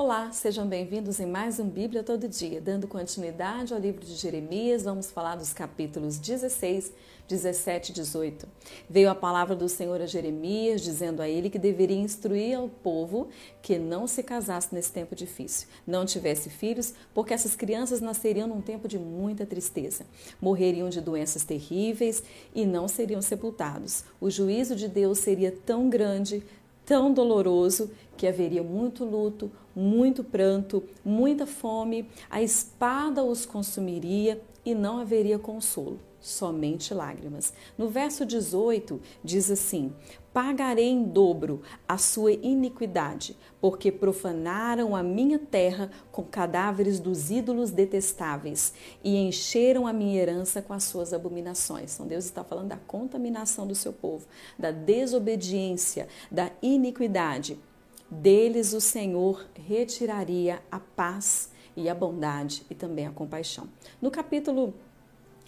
Olá, sejam bem-vindos em mais um Bíblia Todo Dia. Dando continuidade ao livro de Jeremias, vamos falar dos capítulos 16, 17 e 18. Veio a palavra do Senhor a Jeremias, dizendo a ele que deveria instruir ao povo que não se casasse nesse tempo difícil, não tivesse filhos, porque essas crianças nasceriam num tempo de muita tristeza, morreriam de doenças terríveis e não seriam sepultados. O juízo de Deus seria tão grande, tão doloroso que haveria muito luto, muito pranto, muita fome, a espada os consumiria e não haveria consolo, somente lágrimas. No verso 18 diz assim: Pagarei em dobro a sua iniquidade, porque profanaram a minha terra com cadáveres dos ídolos detestáveis e encheram a minha herança com as suas abominações. Então Deus está falando da contaminação do seu povo, da desobediência, da iniquidade deles o Senhor retiraria a paz e a bondade e também a compaixão. No capítulo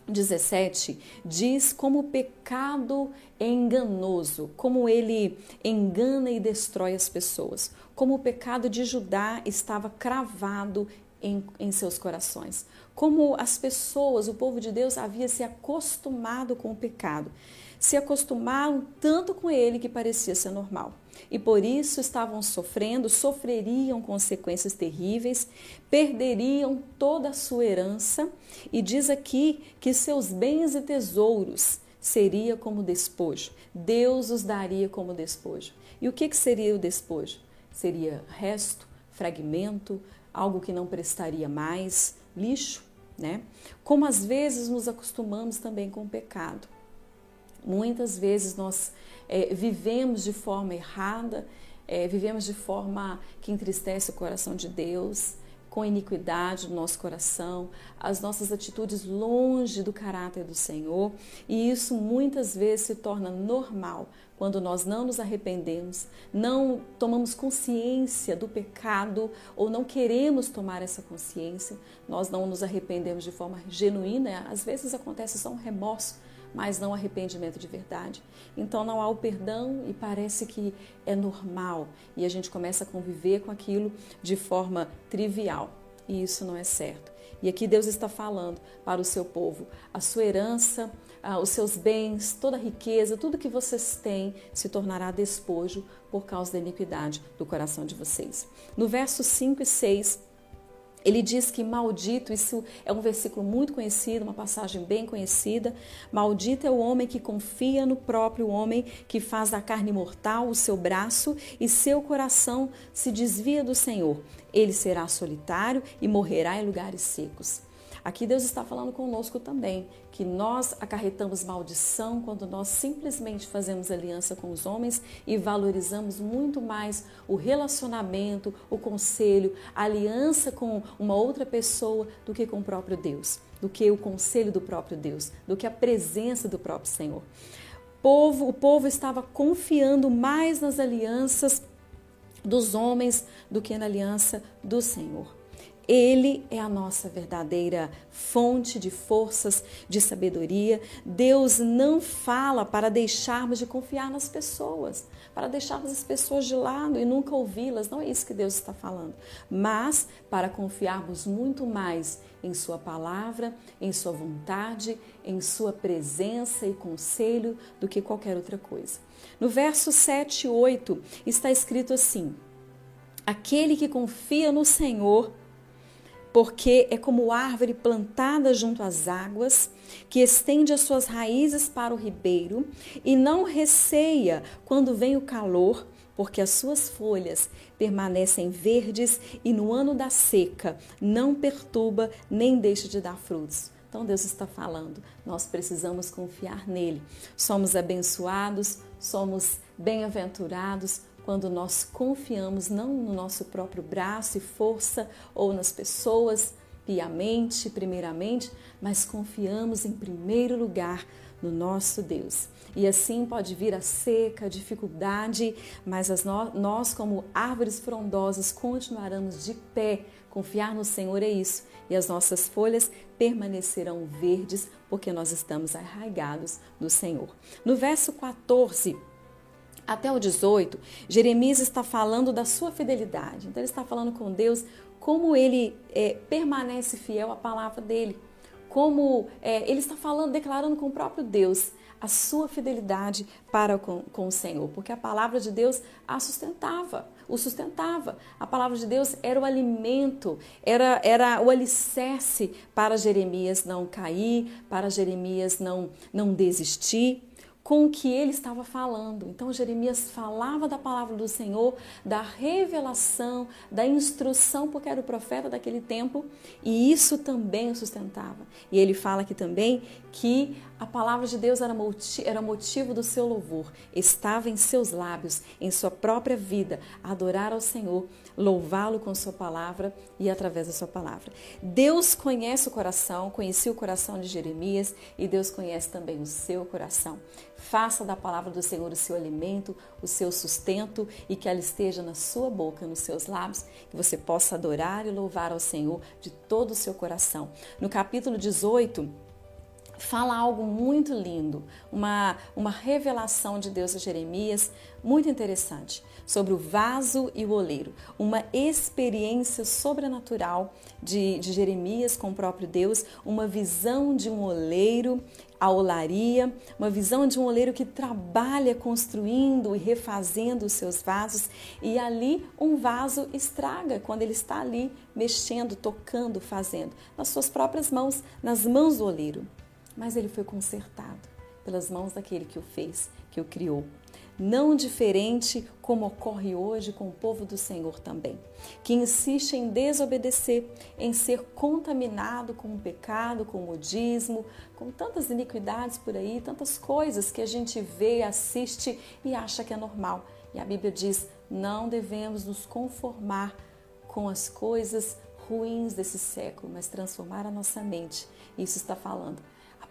17 diz como o pecado é enganoso, como ele engana e destrói as pessoas, como o pecado de Judá estava cravado em, em, seus corações, como as pessoas, o povo de Deus havia se acostumado com o pecado, se acostumaram tanto com ele que parecia ser normal e por isso estavam sofrendo, sofreriam consequências terríveis, perderiam toda a sua herança e diz aqui que seus bens e tesouros seria como despojo. Deus os daria como despojo. E o que, que seria o despojo? Seria resto, fragmento, algo que não prestaria mais, lixo, né? Como às vezes nos acostumamos também com o pecado. Muitas vezes nós é, vivemos de forma errada, é, vivemos de forma que entristece o coração de Deus, com iniquidade no nosso coração, as nossas atitudes longe do caráter do Senhor, e isso muitas vezes se torna normal quando nós não nos arrependemos, não tomamos consciência do pecado ou não queremos tomar essa consciência, nós não nos arrependemos de forma genuína, às vezes acontece só um remorso mas não arrependimento de verdade. Então não há o perdão e parece que é normal e a gente começa a conviver com aquilo de forma trivial e isso não é certo. E aqui Deus está falando para o seu povo: a sua herança, os seus bens, toda a riqueza, tudo que vocês têm se tornará despojo por causa da iniquidade do coração de vocês. No verso 5 e 6, ele diz que maldito, isso é um versículo muito conhecido, uma passagem bem conhecida. Maldito é o homem que confia no próprio homem, que faz da carne mortal o seu braço e seu coração se desvia do Senhor. Ele será solitário e morrerá em lugares secos. Aqui Deus está falando conosco também que nós acarretamos maldição quando nós simplesmente fazemos aliança com os homens e valorizamos muito mais o relacionamento, o conselho, a aliança com uma outra pessoa do que com o próprio Deus, do que o conselho do próprio Deus, do que a presença do próprio Senhor. Povo, o povo estava confiando mais nas alianças dos homens do que na aliança do Senhor. Ele é a nossa verdadeira fonte de forças, de sabedoria. Deus não fala para deixarmos de confiar nas pessoas, para deixarmos as pessoas de lado e nunca ouvi-las. Não é isso que Deus está falando. Mas para confiarmos muito mais em Sua palavra, em Sua vontade, em Sua presença e conselho do que qualquer outra coisa. No verso 7 e 8 está escrito assim: Aquele que confia no Senhor porque é como árvore plantada junto às águas, que estende as suas raízes para o ribeiro e não receia quando vem o calor, porque as suas folhas permanecem verdes e no ano da seca não perturba nem deixa de dar frutos. Então Deus está falando, nós precisamos confiar nele. Somos abençoados, somos bem-aventurados quando nós confiamos não no nosso próprio braço e força ou nas pessoas, piamente, primeiramente, mas confiamos em primeiro lugar no nosso Deus. E assim pode vir a seca, a dificuldade, mas as no, nós, como árvores frondosas, continuaremos de pé. Confiar no Senhor é isso. E as nossas folhas permanecerão verdes, porque nós estamos arraigados no Senhor. No verso 14, até o 18, Jeremias está falando da sua fidelidade. Então, ele está falando com Deus como ele é, permanece fiel à palavra dele. Como é, ele está falando, declarando com o próprio Deus a sua fidelidade para com, com o Senhor, porque a palavra de Deus a sustentava, o sustentava. A palavra de Deus era o alimento, era, era o alicerce para Jeremias não cair, para Jeremias não, não desistir com o que ele estava falando. Então Jeremias falava da palavra do Senhor, da revelação, da instrução, porque era o profeta daquele tempo, e isso também o sustentava. E ele fala aqui também que a palavra de Deus era motivo, era motivo do seu louvor, estava em seus lábios, em sua própria vida, adorar ao Senhor, louvá-lo com sua palavra e através da sua palavra. Deus conhece o coração, conhecia o coração de Jeremias e Deus conhece também o seu coração. Faça da palavra do Senhor o seu alimento, o seu sustento e que ela esteja na sua boca, nos seus lábios, que você possa adorar e louvar ao Senhor de todo o seu coração. No capítulo 18, fala algo muito lindo, uma, uma revelação de Deus a Jeremias muito interessante sobre o vaso e o oleiro, uma experiência sobrenatural de, de Jeremias com o próprio Deus, uma visão de um oleiro, a olaria, uma visão de um oleiro que trabalha construindo e refazendo os seus vasos e ali um vaso estraga quando ele está ali mexendo, tocando, fazendo, nas suas próprias mãos, nas mãos do oleiro mas ele foi consertado pelas mãos daquele que o fez, que o criou. Não diferente como ocorre hoje com o povo do Senhor também, que insiste em desobedecer, em ser contaminado com o pecado, com o modismo, com tantas iniquidades por aí, tantas coisas que a gente vê, assiste e acha que é normal. E a Bíblia diz: não devemos nos conformar com as coisas ruins desse século, mas transformar a nossa mente. Isso está falando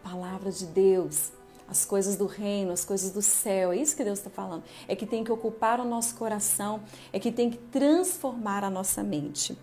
palavra de Deus, as coisas do reino, as coisas do céu. É isso que Deus está falando. É que tem que ocupar o nosso coração, é que tem que transformar a nossa mente.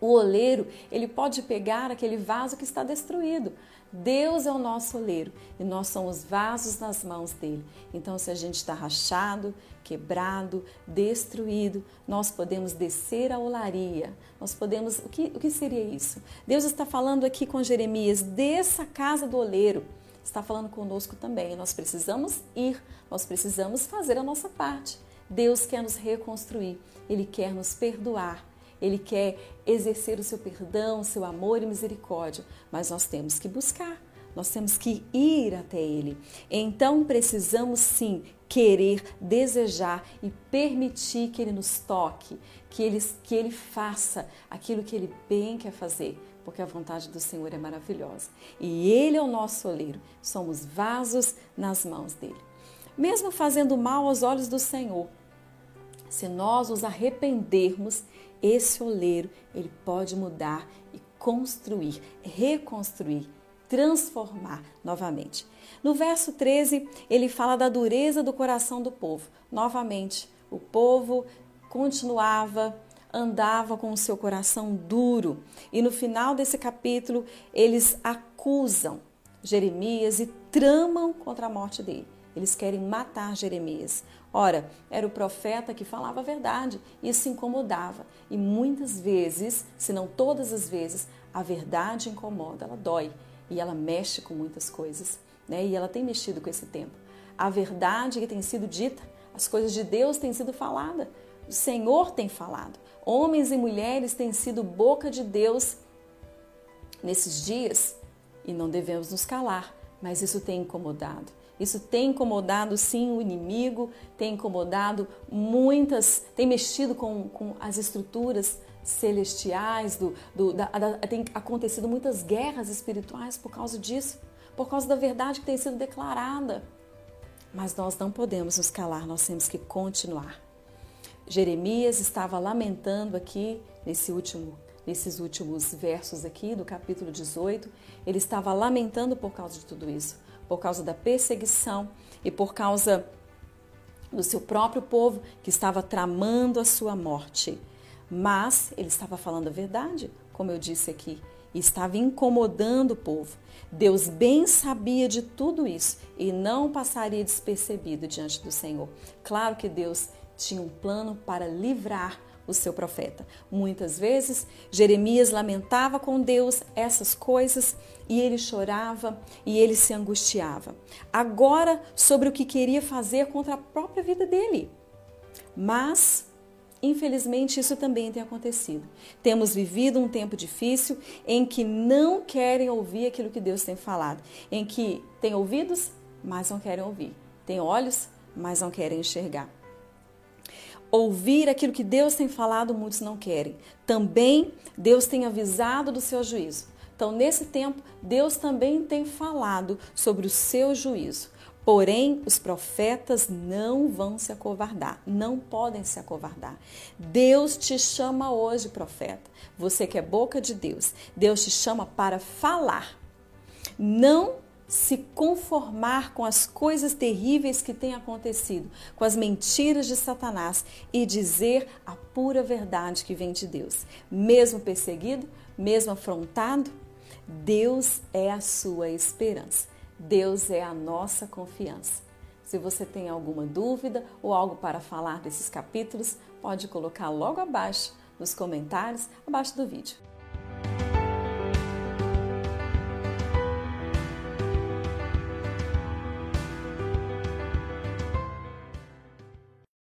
O oleiro, ele pode pegar aquele vaso que está destruído. Deus é o nosso oleiro e nós somos vasos nas mãos dele. Então, se a gente está rachado, quebrado, destruído, nós podemos descer a olaria. Nós podemos. O que, o que seria isso? Deus está falando aqui com Jeremias: desça a casa do oleiro. Está falando conosco também. Nós precisamos ir, nós precisamos fazer a nossa parte. Deus quer nos reconstruir, Ele quer nos perdoar. Ele quer exercer o seu perdão, o seu amor e misericórdia, mas nós temos que buscar, nós temos que ir até Ele. Então precisamos sim querer, desejar e permitir que Ele nos toque, que Ele, que Ele faça aquilo que Ele bem quer fazer, porque a vontade do Senhor é maravilhosa. E Ele é o nosso oleiro, somos vasos nas mãos dele. Mesmo fazendo mal aos olhos do Senhor, se nós nos arrependermos esse oleiro, ele pode mudar e construir, reconstruir, transformar novamente. No verso 13, ele fala da dureza do coração do povo. Novamente, o povo continuava andava com o seu coração duro. E no final desse capítulo, eles acusam Jeremias e tramam contra a morte dele. Eles querem matar Jeremias. Ora, era o profeta que falava a verdade, isso incomodava. E muitas vezes, se não todas as vezes, a verdade incomoda, ela dói e ela mexe com muitas coisas, né? E ela tem mexido com esse tempo. A verdade que tem sido dita, as coisas de Deus têm sido faladas, o Senhor tem falado. Homens e mulheres têm sido boca de Deus nesses dias e não devemos nos calar, mas isso tem incomodado. Isso tem incomodado sim o inimigo, tem incomodado muitas, tem mexido com, com as estruturas celestiais, do, do da, da, tem acontecido muitas guerras espirituais por causa disso, por causa da verdade que tem sido declarada. Mas nós não podemos nos calar, nós temos que continuar. Jeremias estava lamentando aqui nesse último, nesses últimos versos aqui do capítulo 18, ele estava lamentando por causa de tudo isso por causa da perseguição e por causa do seu próprio povo que estava tramando a sua morte. Mas ele estava falando a verdade, como eu disse aqui. e estava incomodando o povo. Deus bem sabia de tudo isso e não passaria despercebido diante do Senhor. Claro que Deus tinha um plano para livrar o seu profeta. Muitas vezes, Jeremias lamentava com Deus essas coisas e ele chorava e ele se angustiava. Agora, sobre o que queria fazer contra a própria vida dele. Mas Infelizmente, isso também tem acontecido. Temos vivido um tempo difícil em que não querem ouvir aquilo que Deus tem falado, em que têm ouvidos, mas não querem ouvir, têm olhos, mas não querem enxergar. Ouvir aquilo que Deus tem falado, muitos não querem. Também Deus tem avisado do seu juízo. Então, nesse tempo, Deus também tem falado sobre o seu juízo. Porém, os profetas não vão se acovardar, não podem se acovardar. Deus te chama hoje, profeta. Você que é boca de Deus, Deus te chama para falar. Não se conformar com as coisas terríveis que têm acontecido, com as mentiras de Satanás e dizer a pura verdade que vem de Deus. Mesmo perseguido, mesmo afrontado, Deus é a sua esperança. Deus é a nossa confiança. Se você tem alguma dúvida ou algo para falar desses capítulos, pode colocar logo abaixo nos comentários, abaixo do vídeo.